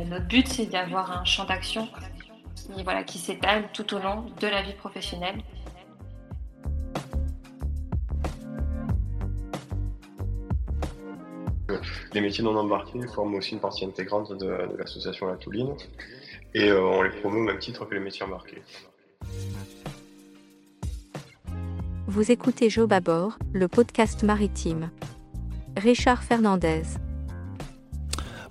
notre but, c'est d'avoir un champ d'action qui, voilà, qui s'étale tout au long de la vie professionnelle. Les métiers non embarqués forment aussi une partie intégrante de, l'association La Touline et euh, on les promeut au même titre que les métiers embarqués. Vous écoutez Job à bord, le podcast maritime. Richard Fernandez.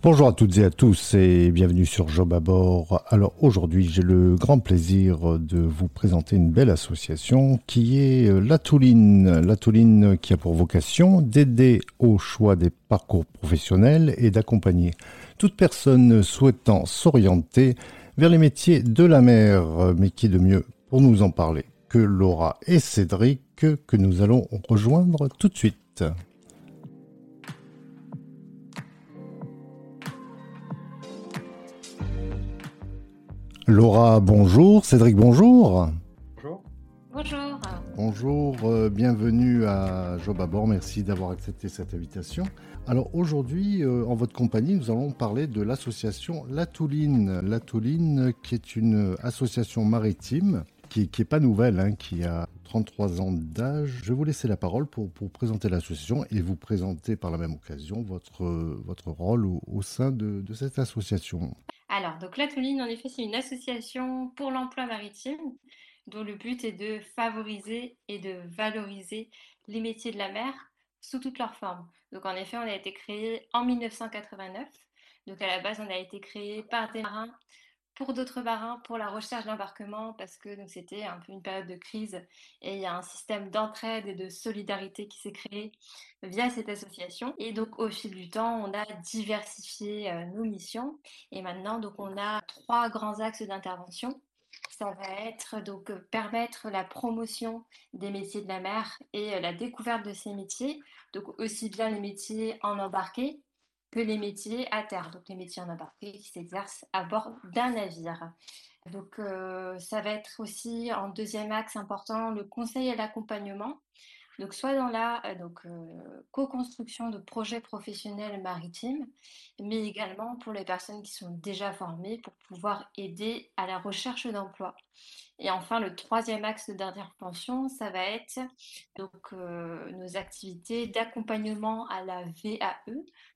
Bonjour à toutes et à tous et bienvenue sur Job à bord. Alors aujourd'hui, j'ai le grand plaisir de vous présenter une belle association qui est euh, La Touline. La Touline qui a pour vocation d'aider au choix des parcours professionnels et d'accompagner toute personne souhaitant s'orienter vers les métiers de la mer. Mais qui de mieux pour nous en parler que Laura et Cédric que nous allons rejoindre tout de suite. Laura, bonjour. Cédric, bonjour. Bonjour. Bonjour. Bonjour, euh, bienvenue à Job à bord. Merci d'avoir accepté cette invitation. Alors aujourd'hui, euh, en votre compagnie, nous allons parler de l'association La Touline. La Touline, qui est une association maritime qui n'est pas nouvelle, hein, qui a 33 ans d'âge. Je vais vous laisser la parole pour, pour présenter l'association et vous présenter par la même occasion votre, votre rôle au, au sein de, de cette association. Alors, donc la Touline, en effet, c'est une association pour l'emploi maritime dont le but est de favoriser et de valoriser les métiers de la mer sous toutes leurs formes. Donc, en effet, on a été créé en 1989. Donc, à la base, on a été créé par des marins pour d'autres marins, pour la recherche d'embarquement, parce que c'était un peu une période de crise et il y a un système d'entraide et de solidarité qui s'est créé via cette association. Et donc au fil du temps, on a diversifié euh, nos missions et maintenant donc on a trois grands axes d'intervention. Ça va être donc euh, permettre la promotion des métiers de la mer et euh, la découverte de ces métiers, donc aussi bien les métiers en embarqué que les métiers à terre, donc les métiers en embarqué qui s'exercent à bord d'un navire. Donc euh, ça va être aussi en deuxième axe important le conseil et l'accompagnement. Donc soit dans la euh, euh, co-construction de projets professionnels maritimes, mais également pour les personnes qui sont déjà formées pour pouvoir aider à la recherche d'emploi. Et enfin, le troisième axe d'intervention, ça va être donc nos activités d'accompagnement à la VAE,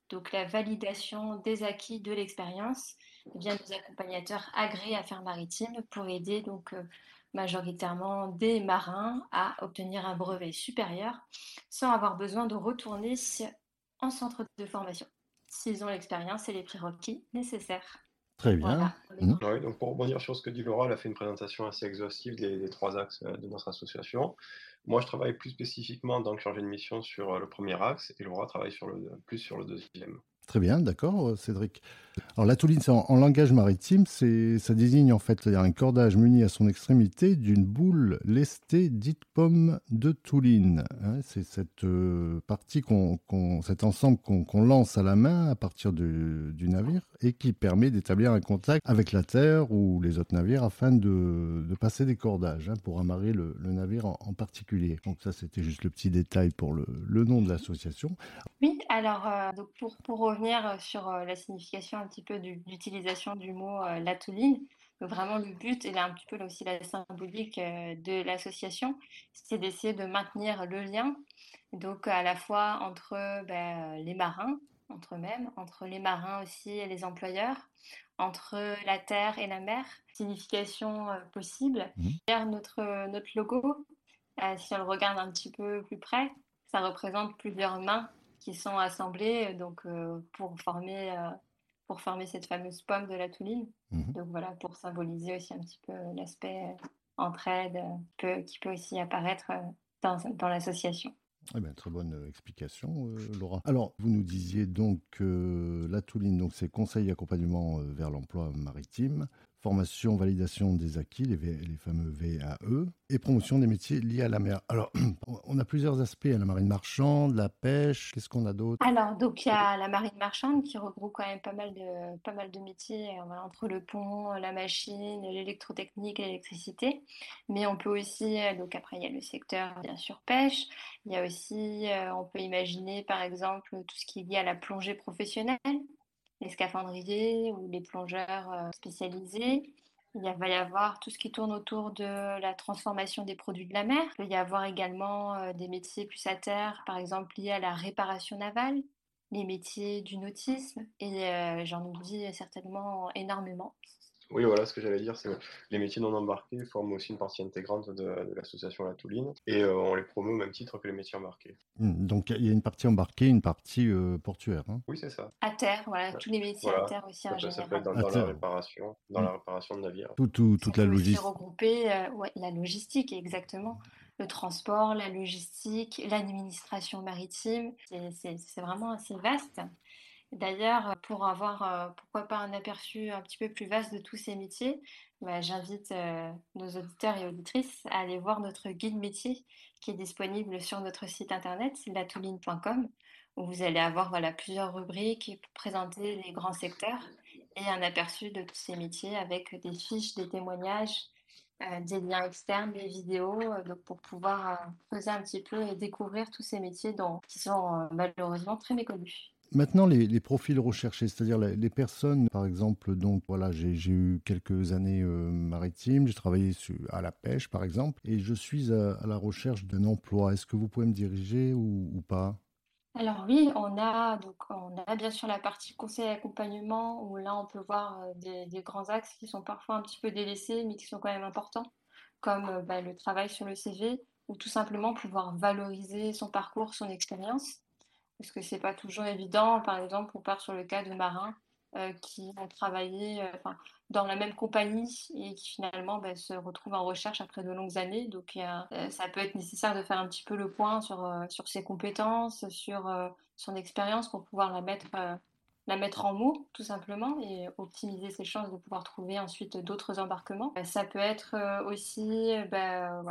donc la validation des acquis de l'expérience via nos accompagnateurs agréés affaires maritimes pour aider donc euh, majoritairement des marins à obtenir un brevet supérieur sans avoir besoin de retourner en centre de formation s'ils ont l'expérience et les prérequis nécessaires. Très bien. Mmh. donc pour rebondir sur ce que dit Laura, elle a fait une présentation assez exhaustive des trois axes euh, de notre association. Moi, je travaille plus spécifiquement que chargé de mission sur euh, le premier axe et Laura travaille plus sur le deuxième. Très bien, d'accord, euh, Cédric. Alors la touline, en, langage maritime, ça désigne en fait un cordage muni à son extrémité d'une boule lestée dite pomme de touline. Hein. c'est cette euh, partie, cet ensemble qu'on lance à la main à partir du navire et qui permet d'établir un contact avec la terre ou les autres navires afin de, passer des cordages hein, pour amarrer le, navire en, particulier. Donc ça, c'était juste le petit détail pour le, nom de l'association. Oui, alors euh, donc pour, pour revenir sur la signification un petit peu d'utilisation du mot euh, la touline. Vraiment, le but, et là un petit peu là aussi la symbolique euh, de l'association, c'est d'essayer de maintenir le lien, donc à la fois entre ben, les marins, entre eux-mêmes, entre les marins aussi et les employeurs, entre la terre et la mer, signification euh, possible. Mmh. notre, notre logo, si on le regarde un petit peu plus près, ça représente plusieurs mains qui sont assemblées donc, pour former pour former cette fameuse pomme de la touline. Mhm. Donc voilà, pour symboliser aussi un petit peu l'aspect euh, entraide euh, qui peut aussi apparaître euh, dans, dans l'association. Eh bien, très bonne explication, Laura. Alors, vous nous disiez donc que la Touline, donc c'est conseil et accompagnement vers l'emploi maritime formation, validation des acquis, les, fameux VAE, et promotion des métiers liés à la mer. Alors, on a plusieurs aspects, à la marine marchande, la pêche, qu'est-ce qu'on a d'autre? Alors, donc il y a la marine marchande qui regroupe quand même pas mal de, pas mal de métiers, euh, entre le pont, la machine, l'électrotechnique, l'électricité, mais on peut aussi, euh, donc après il y a le secteur bien sûr pêche, il y a aussi, euh, on peut imaginer par exemple tout ce qui est lié à la plongée professionnelle, les scaphandriers ou les plongeurs spécialisés. Il va y avoir tout ce qui tourne autour de la transformation des produits de la mer. Il va y avoir également des métiers plus à terre, par exemple liés à la réparation navale, les métiers du nautisme, et j'en oublie certainement énormément. Oui, voilà ce que j'allais dire, c'est les métiers non embarqués forment aussi une partie intégrante de, l'association La Touline et euh, on les promeut au même titre que les métiers embarqués. Mmh, donc il y a une partie embarquée, une partie euh, portuaire. Hein. Oui, c'est ça. À terre, voilà, tous les métiers à terre aussi en général. Ça peut être dans, la réparation, dans la mmh. réparation de navires. Tout, tout, toute la logistique. regrouper euh, ouais, la logistique, exactement. Le transport, la logistique, l'administration maritime, c'est vraiment assez vaste. D'ailleurs, pour avoir, euh, pourquoi pas un aperçu un petit peu plus vaste de tous ces métiers, bah, j'invite euh, nos auditeurs et auditrices à aller voir notre guide métier qui est disponible sur notre site internet, latouline.com, où vous allez avoir voilà, plusieurs rubriques pour présenter les grands secteurs et un aperçu de tous ces métiers avec des fiches, des témoignages, euh, des liens externes, des vidéos, donc pour pouvoir poser un petit peu et découvrir tous ces métiers dont, qui sont malheureusement très méconnus. Maintenant, les, profils recherchés, c'est-à-dire les, personnes, par exemple, donc voilà, j'ai eu quelques années euh, maritimes, j'ai travaillé à la pêche, par exemple, et je suis à, la recherche d'un emploi. Est-ce que vous pouvez me diriger ou, pas? Alors oui, on a donc on a bien sûr la partie conseil et accompagnement où là on peut voir euh, des, grands axes qui sont parfois un petit peu délaissés, mais qui sont quand même importants, comme euh, bah, le travail sur le CV ou tout simplement pouvoir valoriser son parcours, son expérience parce que c'est pas toujours évident. Par exemple, on part sur le cas de marins euh, qui ont travaillé euh, dans la même compagnie et qui finalement bah, se retrouvent en recherche après de longues années? Donc euh, ça peut être nécessaire de faire un petit peu le point sur, ses compétences, sur son expérience pour pouvoir la mettre, en mots tout simplement et optimiser ses chances de pouvoir trouver ensuite d'autres embarquements. Ça peut être aussi bah,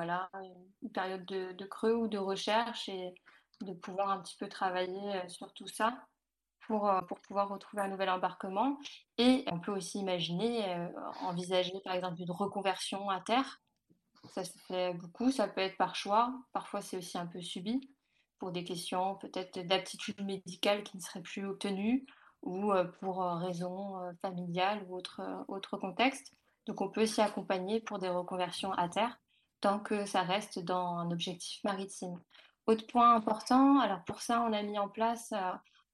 une période de, creux ou de recherche de pouvoir un petit peu travailler euh, sur tout ça pour, euh, pour pouvoir retrouver un nouvel embarquement. Et on peut aussi imaginer, euh, envisager par exemple une reconversion à terre. Ça se fait beaucoup, ça peut être par choix, parfois c'est aussi un peu subi pour des questions peut-être d'aptitude médicale qui ne seraient plus obtenues ou pour raisons familiales ou autre, autre contexte. Donc on peut aussi accompagner pour des reconversions à terre tant que ça reste dans un objectif maritime. Autre point important, alors pour ça, on a mis en place, euh,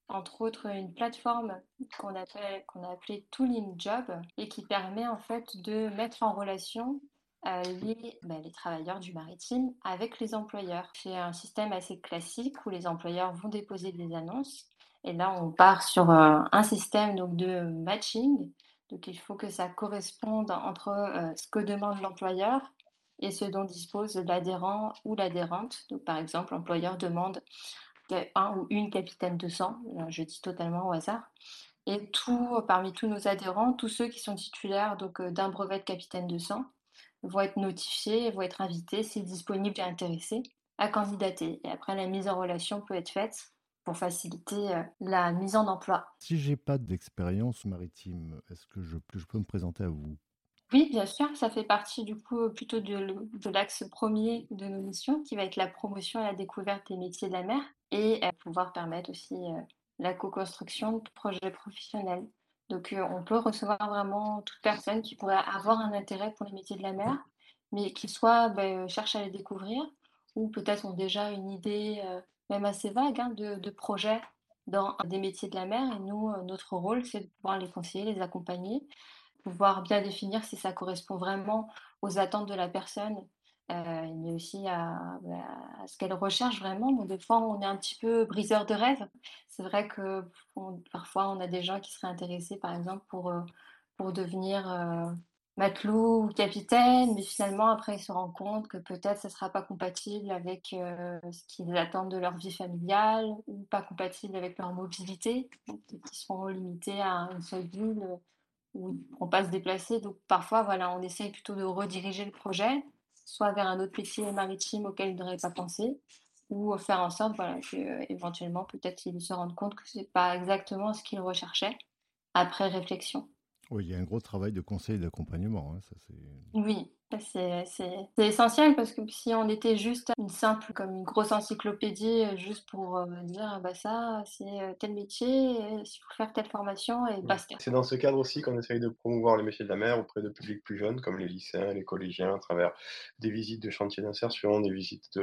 entre autres, une plateforme qu'on a appelée Tooling Job et qui permet en fait de mettre en relation euh, les, ben, les, travailleurs du maritime avec les employeurs. C'est un système assez classique où les employeurs vont déposer des annonces et là, on part sur euh, un système donc, de matching. Donc, il faut que ça corresponde entre ce que demande l'employeur et ce dont dispose l'adhérent ou l'adhérente. Donc, par exemple, l'employeur demande un ou une capitaine de sang, je dis totalement au hasard. Et tout, parmi tous nos adhérents, tous ceux qui sont titulaires euh, d'un brevet de capitaine de sang vont être notifiés, vont être invités, c'est disponible et intéressés, à candidater. Et après, la mise en relation peut être faite pour faciliter euh, la mise en emploi. Si j'ai pas d'expérience maritime, est-ce que je peux me présenter à vous? Oui, bien sûr, ça fait partie du coup plutôt de, l'axe premier de nos missions, qui va être la promotion et la découverte des métiers de la mer et euh, pouvoir permettre aussi euh, la co-construction de projets professionnels. Donc, euh, on peut recevoir vraiment toute personne qui pourrait avoir un intérêt pour les métiers de la mer, mais qui soit ben, cherche à les découvrir ou peut-être ont déjà une idée, même assez vague, hein, de, de projet dans des métiers de la mer. Et nous, notre rôle, c'est de pouvoir les conseiller, les accompagner pouvoir bien définir si ça correspond vraiment aux attentes de la personne, euh, mais aussi bah, à, ce qu'elle recherche vraiment. Donc, des fois, on est un petit peu briseur de rêve. C'est vrai que parfois, on a des gens qui seraient intéressés, par exemple, pour, euh, pour devenir euh, matelot ou capitaine, mais finalement, après, ils se rendent compte que peut-être ce ne sera pas compatible avec ce qu'ils attendent de leur vie familiale ou pas compatible avec leur mobilité, ils seront limités à une seule ville où on pas se déplacer. Donc parfois, voilà, on essaye plutôt de rediriger le projet, soit vers un autre métier maritime auquel il n'aurait pas pensé, ou faire en sorte voilà, qu'éventuellement, peut-être ils se rendent compte que ce n'est pas exactement ce qu'ils recherchaient après réflexion. Oui, il y a un gros travail de conseil et d'accompagnement. Hein, oui, C'est essentiel parce que si on était juste une simple, comme une grosse encyclopédie, euh, juste pour euh, dire ah bah ça, c'est euh, tel métier, il faut faire telle formation et basta. C'est dans ce cadre aussi qu'on essaye de promouvoir les métiers de la mer auprès de publics plus jeunes, comme les lycéens, les collégiens, à travers des visites de chantiers d'insertion, des visites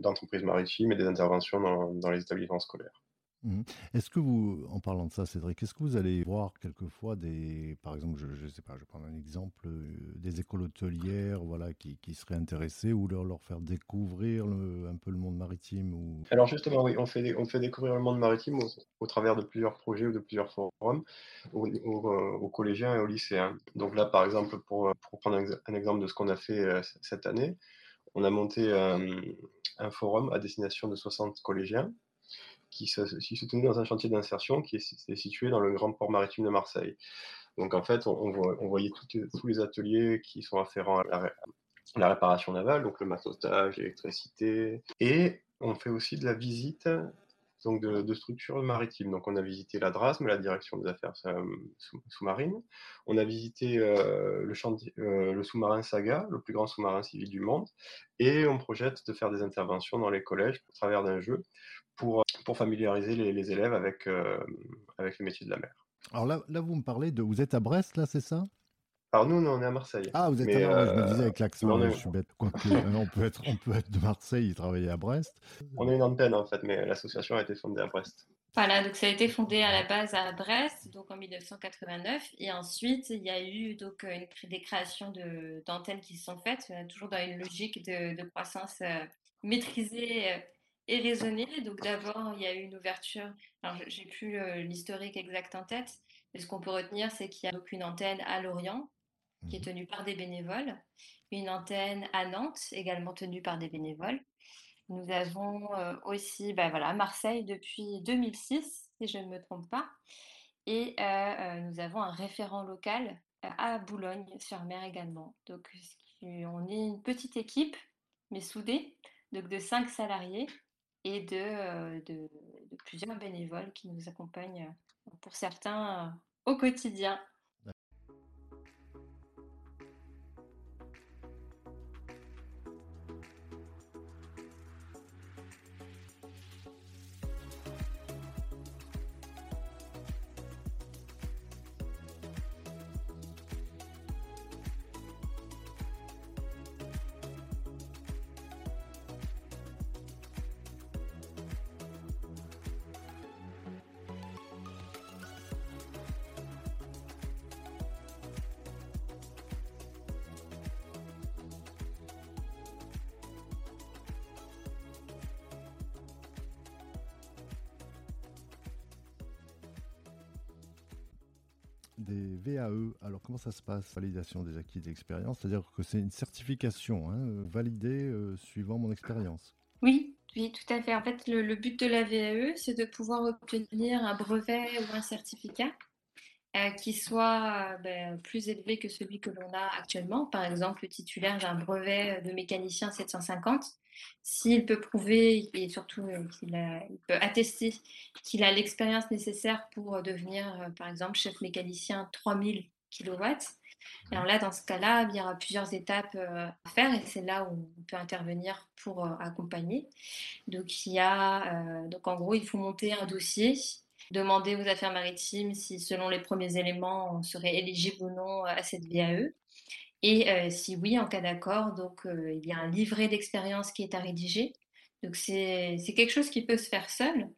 d'entreprises maritimes et des interventions dans les établissements scolaires. Mmh. Est-ce que vous, en parlant de ça, Cédric, est-ce que vous allez voir quelquefois des, par exemple, je ne sais pas, je vais prendre un exemple, euh, des écoles hôtelières, voilà, qui, seraient intéressées ou leur, faire découvrir un peu le monde maritime ou... Alors justement, oui, on fait, on fait découvrir le monde maritime au, travers de plusieurs projets ou de plusieurs forums aux, euh, collégiens et aux lycéens. Donc là, par exemple, pour, pour prendre un, exemple de ce qu'on a fait euh, cette année, on a monté un forum à destination de 60 collégiens qui se, tenait dans un chantier d'insertion qui est, situé dans le grand port maritime de Marseille. Donc en fait, on, voyait tous les ateliers qui sont afférents à la, réparation navale, donc le massage, l'électricité, et on fait aussi de la visite donc de, structures maritimes. Donc on a visité la DRASM, la Direction des Affaires euh, sous-marines. On a visité euh, le, euh, le sous-marin Saga, le plus grand sous-marin civil du monde. Et on projette de faire des interventions dans les collèges au travers d'un jeu pour, pour familiariser les, élèves avec, euh, avec le métier de la mer. Alors là, là, vous me parlez de... Vous êtes à Brest, là, c'est ça? Alors nous, on est à Marseille. Ah, vous êtes à Marseille, je me disais avec l'accent, je suis bête. on, peut être, on peut être de Marseille et travailler à Brest. On est une antenne en fait, mais l'association a été fondée à Brest. Voilà, donc ça a été fondé à la base à Brest, donc en 1989, et ensuite il y a eu donc une, des créations d'antennes qui se sont faites, euh, toujours dans une logique de, de croissance euh, maîtrisée et raisonné. Donc d'abord, il y a eu une ouverture. Alors, j'ai plus l'historique exact en tête, mais ce qu'on peut retenir, c'est qu'il y a une antenne à Lorient qui est mmh tenue par des bénévoles, une antenne à Nantes également tenue par des bénévoles. Nous avons aussi, ben voilà, Marseille depuis 2006, si je ne me trompe pas, et nous avons un référent local à Boulogne-sur-Mer également. Donc, on est une petite équipe, mais soudée, donc de cinq salariés et de, de, plusieurs bénévoles qui nous accompagnent pour certains au quotidien. Des VAE. Alors comment ça se passe, validation des acquis d'expérience? C'est-à-dire que c'est une certification hein, validée euh, suivant mon expérience. Oui, oui, tout à fait. En fait, le, but de la VAE, c'est de pouvoir obtenir un brevet ou un certificat euh, qui soit euh, ben, plus élevé que celui que l'on a actuellement. Par exemple, le titulaire d'un brevet de mécanicien 750 s'il peut prouver et surtout euh, qu'il peut attester qu'il a l'expérience nécessaire pour devenir, euh, par exemple, chef mécanicien 3000 kW, et là, dans ce cas-là, il y aura plusieurs étapes euh, à faire et c'est là où on peut intervenir pour accompagner. Donc, donc en gros, il faut monter un dossier, demander aux affaires maritimes si, selon les premiers éléments, on serait éligible ou non à cette VAE. Et euh, si oui, en cas d'accord, donc euh, il y a un livret d'expérience qui est à rédiger. Donc c'est quelque chose qui peut se faire seul,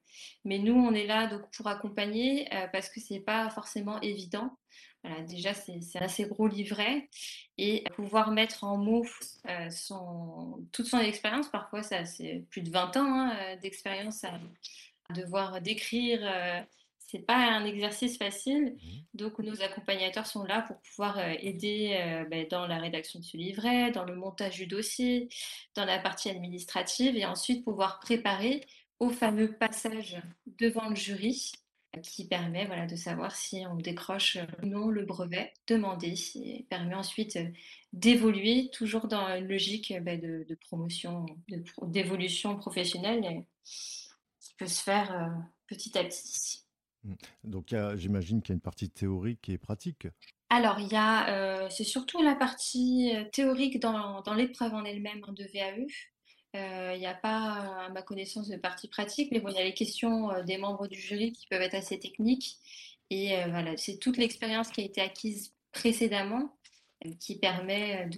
mais nous on est là donc pour accompagner euh, parce que c'est pas forcément évident. Voilà, déjà c'est un assez gros livret et pouvoir mettre en mots son, toute son expérience, parfois ça c'est plus de 20 ans hein, d'expérience à, à, devoir décrire c'est pas un exercice facile. Mmh. Donc, nos accompagnateurs sont là pour pouvoir euh, aider euh, ben, dans la rédaction de ce livret, dans le montage du dossier, dans la partie administrative et ensuite pouvoir préparer au fameux passage devant le jury qui permet voilà, de savoir si on décroche ou non le brevet demandé et permet ensuite euh, d'évoluer toujours dans une logique ben, de, promotion, d'évolution professionnelle qui peut se faire petit à petit. Mmh. Donc j'imagine qu'il y a une partie théorique et pratique. Alors, il y a, euh, c'est surtout la partie euh, théorique dans, l'épreuve en elle-même de VAE. Euh, Il n'y a pas, à ma connaissance, de partie pratique, mais bon, il y a les questions des membres du jury qui peuvent être assez techniques. Et voilà, c'est toute l'expérience qui a été acquise précédemment qui permet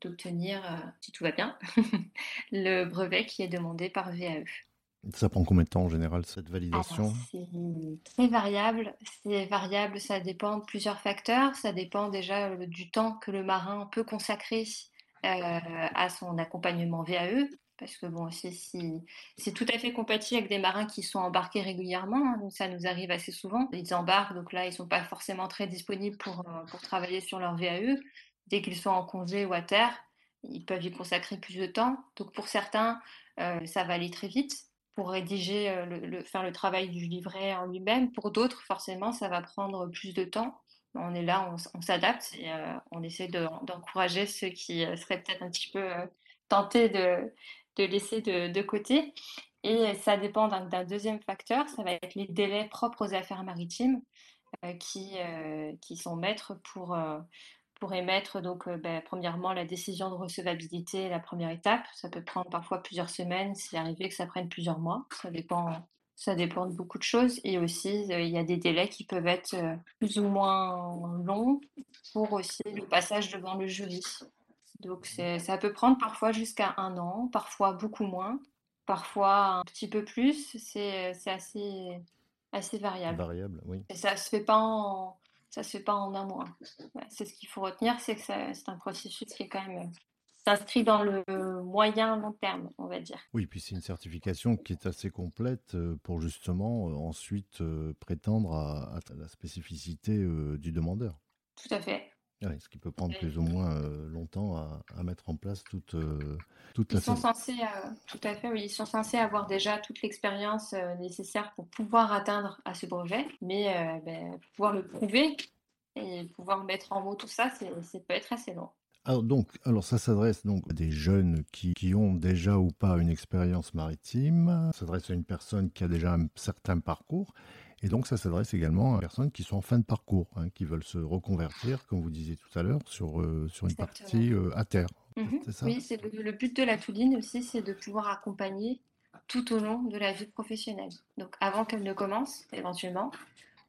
d'obtenir, si tout va bien, le brevet qui est demandé par VAE. Ça prend combien de temps en général cette Alors, validation c'est très variable. C'est variable, ça dépend de plusieurs facteurs. Ça dépend déjà euh, du temps que le marin peut consacrer euh, à son accompagnement VAE. Parce que bon, c'est si, c'est tout à fait compatible avec des marins qui sont embarqués régulièrement. hein. Donc ça nous arrive assez souvent. Ils embarquent, donc là, ils sont pas forcément très disponibles pour, euh, pour travailler sur leur VAE. Dès qu'ils sont en congé ou à terre, ils peuvent y consacrer plus de temps. Donc pour certains, euh, ça va aller très vite pour rédiger, euh, le, faire le travail du livret en lui-même. Pour d'autres, forcément, ça va prendre plus de temps. On est là, on, s'adapte et euh, on essaie de- d'encourager ceux qui euh, seraient peut-être un petit peu tentés de, de laisser de, côté. Et ça dépend d'un deuxième facteur, ça va être les délais propres aux affaires maritimes qui, qui sont maîtres pour, pour émettre, donc, euh, ben, premièrement, la décision de recevabilité, la première étape. Ça peut prendre parfois plusieurs semaines, c'est arrivé que ça prenne plusieurs mois. Ça dépend, ça dépend de beaucoup de choses. Et aussi, euh, il y a des délais qui peuvent être euh, plus ou moins longs pour aussi le passage devant le jury. Donc, ça peut prendre parfois jusqu'à un an, parfois beaucoup moins, parfois un petit peu plus. C'est, c'est assez, assez variable. Variable, oui. Et ça se fait pas en, ça se fait pas en un mois. Ouais, c'est ce qu'il faut retenir, c'est que c'est un processus qui est quand même euh, s'inscrit dans le moyen long terme, on va dire. Oui, puis c'est une certification qui est assez complète euh, pour justement euh, ensuite prétendre à, à la spécificité du demandeur. Tout à fait. Ouais, ce qui peut prendre plus ou moins euh, longtemps à, à mettre en place toute, euh, toute Ils la sont sé- censés, euh, tout à fait, oui, ils sont censés avoir déjà toute l'expérience nécessaire pour pouvoir atteindre à ce brevet, mais ben, pouvoir le prouver et pouvoir mettre en mots tout ça, c'est peut être assez long. Alors, donc, alors ça s'adresse donc à des jeunes qui, qui ont déjà ou pas une expérience maritime, ça s'adresse à une personne qui a déjà un certain parcours, et donc ça s'adresse également à des personnes qui sont en fin de parcours, hein, qui veulent se reconvertir, comme vous disiez tout à l'heure, sur, euh, sur une Exactement. partie euh, à terre. Mhm. Ça Oui, c'est le, le but de la Touline aussi, c'est de pouvoir accompagner tout au long de la vie professionnelle. Donc avant qu'elle ne commence, éventuellement,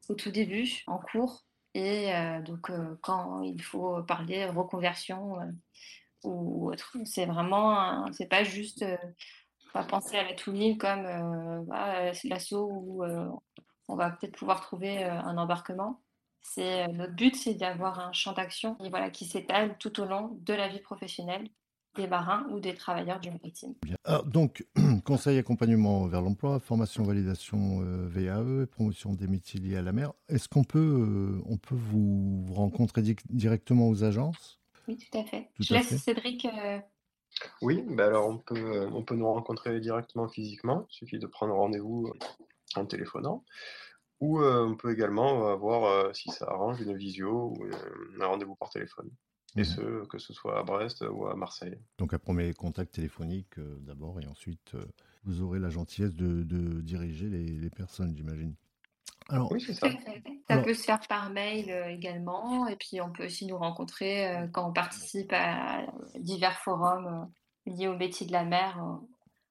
au tout début, en cours, et euh, donc euh, quand il faut parler reconversion euh, ou autre. C'est vraiment, c'est pas juste euh, pas penser à la Touline comme euh, ah, c'est l'assaut où euh, on va peut-être pouvoir trouver euh, un embarquement. C'est, euh, notre but, c'est d'avoir un champ d'action et voilà, qui s'étale tout au long de la vie professionnelle des marins ou des travailleurs du maritime. Bien. Alors, donc, conseil accompagnement vers l'emploi, formation validation euh, VAE, promotion des métiers liés à la mer. Est-ce qu'on peut, euh, on peut vous, rencontrer di- directement aux agences? Oui, tout à fait. Tout Je à laisse fait. Cédric. euh, Oui, ben alors on peut, on peut nous rencontrer directement physiquement, il suffit de prendre rendez-vous en téléphonant, ou euh, on peut également avoir, euh, si ça arrange, une visio ou euh, un rendez-vous par téléphone. Et Mhm. ce, que ce soit à Brest ou à Marseille. Donc un premier contact téléphonique euh, d'abord et ensuite euh, vous aurez la gentillesse de, de diriger les, les personnes, j'imagine. Alors, Oui, ça. Ça Alors- peut se faire par mail euh, également, et puis on peut aussi nous rencontrer euh, quand on participe à divers forums euh, liés au métier de la mer euh,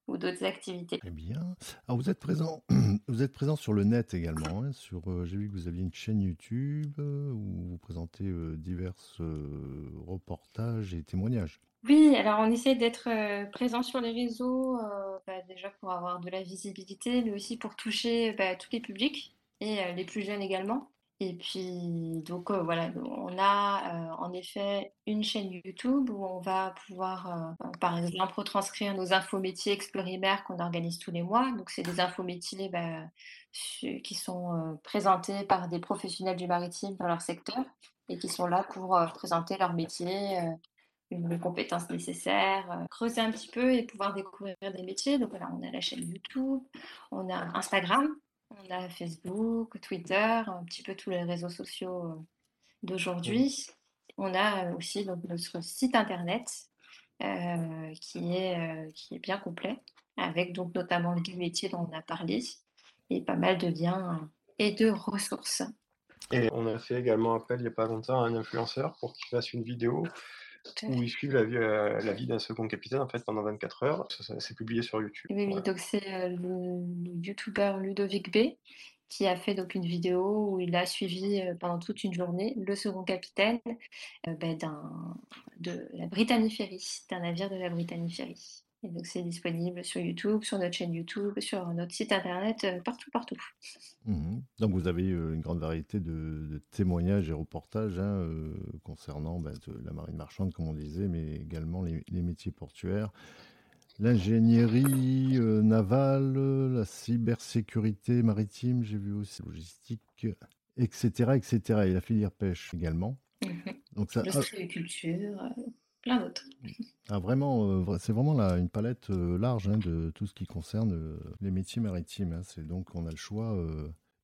ou d'autres activités. très bien. Alors vous êtes présent, vous êtes présent sur le net également. hein, sur, euh, j'ai vu que vous aviez une chaîne YouTube euh, où vous présentez euh, divers euh, reportages et témoignages. Oui, alors on essaie d'être euh, présent sur les réseaux, euh, bah, déjà pour avoir de la visibilité, mais aussi pour toucher bah, tous les publics et euh, les plus jeunes également. Et puis, donc euh, voilà, on a euh, en effet une chaîne YouTube où on va pouvoir, euh, par exemple, retranscrire nos infométiers Explorimer qu'on organise tous les mois. Donc, c'est des infométiers bah, su- qui sont présentés par des professionnels du maritime dans leur secteur et qui sont là pour présenter leur métier. les compétences nécessaires, creuser un petit peu et pouvoir découvrir des métiers. Donc voilà, on a la chaîne YouTube, on a Instagram, on a Facebook, Twitter, un petit peu tous les réseaux sociaux euh, d'aujourd'hui. On a euh, aussi donc, notre site internet euh, qui est, euh, qui est bien complet, avec donc notamment le guide métier dont on a parlé et pas mal de liens et de ressources. Et on a fait également appel il n'y a pas longtemps à un influenceur pour qu'il fasse une vidéo où ils suivent la vie, euh, la vie d'un second capitaine en fait pendant 24 heures. C'est publié sur YouTube. Oui, oui donc c'est euh, le, youtubeur Ludovic B qui a fait donc une vidéo où il a suivi euh, pendant toute une journée le second capitaine ben, de la Britannie Ferry, d'un navire de la Britannie Ferry. Et donc c'est disponible sur YouTube, sur notre chaîne YouTube, sur notre site internet, euh, partout, partout. Mmh donc vous avez euh, une grande variété de, témoignages et reportages hein, euh, concernant bah, la marine marchande, comme on disait, mais également les, métiers portuaires, l'ingénierie navale, la cybersécurité maritime, j'ai vu aussi logistique, etc., etc. Et la filière pêche également. Mmh donc ça, L'ostréiculture plein d'autres. Ah, vraiment, euh, c'est vraiment une palette euh, large hein, de tout ce qui concerne euh, les métiers maritimes. Hein. C'est donc on a le choix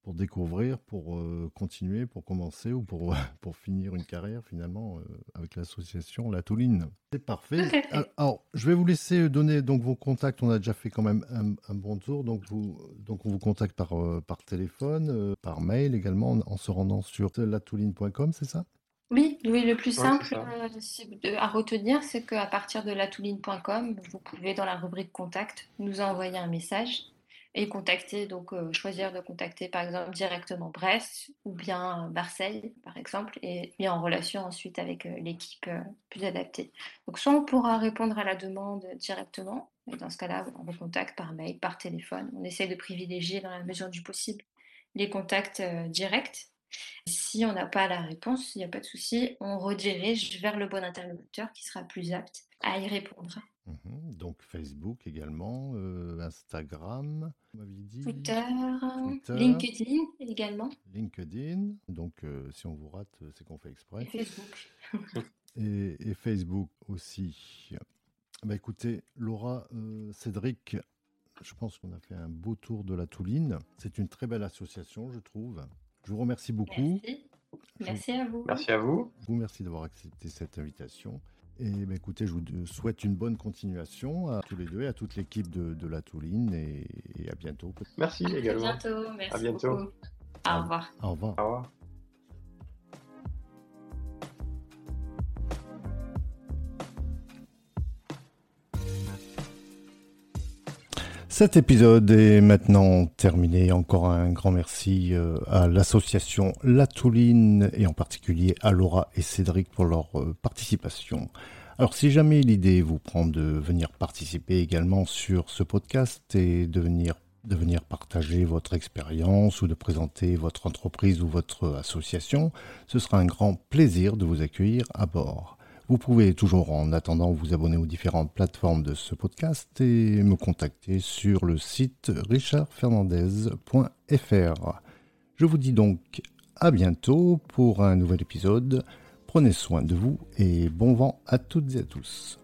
pour découvrir, pour continuer, pour commencer ou pour, pour finir une carrière finalement avec l'association La Touline. C'est parfait. Alors, je vais vous laisser donner donc vos contacts. On a déjà fait quand même un, bon tour. Donc, vous, donc on vous contacte par, par téléphone, par mail également en, en se rendant sur latouline.com, c'est ça? Oui, oui, le plus simple euh, à retenir, c'est qu'à partir de latouline.com, vous pouvez, dans la rubrique Contact, nous envoyer un message et contacter, donc euh, choisir de contacter par exemple directement Brest ou bien Marseille, par exemple, et mis en relation ensuite avec euh, l'équipe plus adaptée. Donc, soit on pourra répondre à la demande directement, et dans ce cas-là, on vous contacte par mail, par téléphone. On essaie de privilégier, dans la mesure du possible, les contacts directs si on n'a pas la réponse, il n'y a pas de souci, on redirige vers le bon interlocuteur qui sera plus apte à y répondre. Mhm. donc Facebook également, euh, Instagram, dit? Twitter, LinkedIn également. LinkedIn, donc euh, si on vous rate, c'est qu'on fait exprès. Et Facebook. et, Facebook aussi. Bah écoutez, Laura, euh, Cédric, je pense qu'on a fait un beau tour de la Touline. C'est une très belle association, je trouve. Je vous remercie beaucoup. Merci. à vous. Merci à vous. Vous merci d'avoir accepté cette invitation. Et ben, écoutez, je vous souhaite une bonne continuation à tous les deux et à toute l'équipe de, La Touline et, à bientôt. Merci également. À bientôt. Merci à bientôt. Au revoir. Au revoir. Au revoir. Cet épisode est maintenant terminé. Encore un grand merci euh, à l'association La Touline et en particulier à Laura et Cédric pour leur euh, participation. Alors si jamais l'idée vous prend de venir participer également sur ce podcast et de venir, de venir partager votre expérience ou de présenter votre entreprise ou votre association, ce sera un grand plaisir de vous accueillir à bord. Vous pouvez toujours en attendant vous abonner aux différentes plateformes de ce podcast et me contacter sur le site richardfernandez.fr. Je vous dis donc à bientôt pour un nouvel épisode. Prenez soin de vous et bon vent à toutes et à tous.